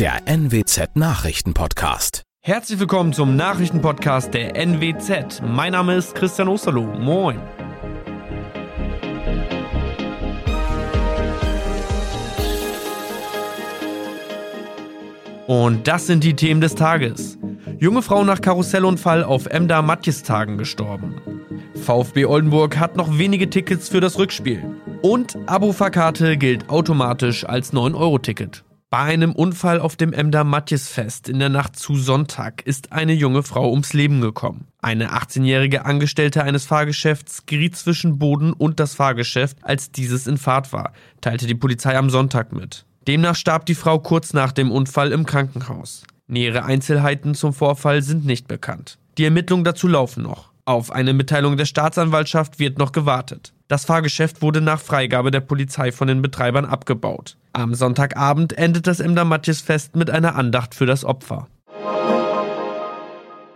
der NWZ Nachrichtenpodcast. Herzlich willkommen zum Nachrichtenpodcast der NWZ. Mein Name ist Christian Osterloh. Moin. Und das sind die Themen des Tages. Junge Frau nach Karussellunfall auf Emda Matjes-Tagen gestorben. VfB Oldenburg hat noch wenige Tickets für das Rückspiel. Und Abo-Fahrkarte gilt automatisch als 9-Euro-Ticket. Bei einem Unfall auf dem Emder Matjesfest in der Nacht zu Sonntag ist eine junge Frau ums Leben gekommen. Eine 18-jährige Angestellte eines Fahrgeschäfts geriet zwischen Boden und das Fahrgeschäft, als dieses in Fahrt war, teilte die Polizei am Sonntag mit. Demnach starb die Frau kurz nach dem Unfall im Krankenhaus. Nähere Einzelheiten zum Vorfall sind nicht bekannt. Die Ermittlungen dazu laufen noch. Auf eine Mitteilung der Staatsanwaltschaft wird noch gewartet. Das Fahrgeschäft wurde nach Freigabe der Polizei von den Betreibern abgebaut. Am Sonntagabend endet das Emder Matjesfest mit einer Andacht für das Opfer.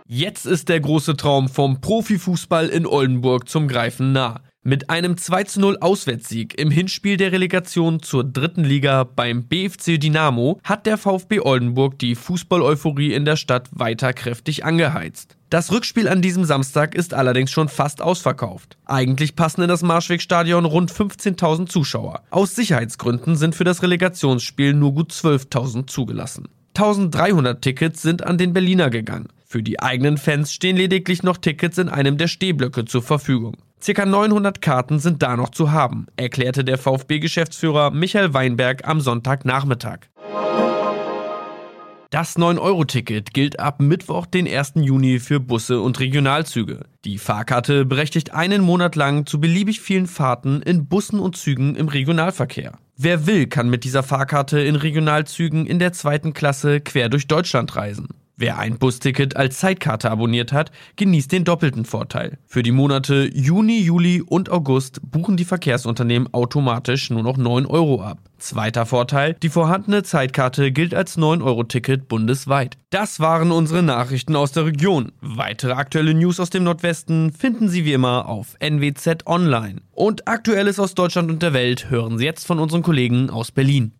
Jetzt ist der große Traum vom Profifußball in Oldenburg zum Greifen nah. Mit einem 2 0 Auswärtssieg im Hinspiel der Relegation zur dritten Liga beim BFC Dynamo hat der VfB Oldenburg die Fußball-Euphorie in der Stadt weiter kräftig angeheizt. Das Rückspiel an diesem Samstag ist allerdings schon fast ausverkauft. Eigentlich passen in das Marschwegstadion rund 15.000 Zuschauer. Aus Sicherheitsgründen sind für das Relegationsspiel nur gut 12.000 zugelassen. 1300 Tickets sind an den Berliner gegangen. Für die eigenen Fans stehen lediglich noch Tickets in einem der Stehblöcke zur Verfügung. Circa 900 Karten sind da noch zu haben, erklärte der VfB-Geschäftsführer Michael Weinberg am Sonntagnachmittag. Das 9-Euro-Ticket gilt ab Mittwoch, den 1. Juni für Busse und Regionalzüge. Die Fahrkarte berechtigt einen Monat lang zu beliebig vielen Fahrten in Bussen und Zügen im Regionalverkehr. Wer will, kann mit dieser Fahrkarte in Regionalzügen in der zweiten Klasse quer durch Deutschland reisen. Wer ein Busticket als Zeitkarte abonniert hat, genießt den doppelten Vorteil. Für die Monate Juni, Juli und August buchen die Verkehrsunternehmen automatisch nur noch 9 Euro ab. Zweiter Vorteil, die vorhandene Zeitkarte gilt als 9-Euro-Ticket bundesweit. Das waren unsere Nachrichten aus der Region. Weitere aktuelle News aus dem Nordwesten finden Sie wie immer auf NWZ Online. Und Aktuelles aus Deutschland und der Welt hören Sie jetzt von unseren Kollegen aus Berlin.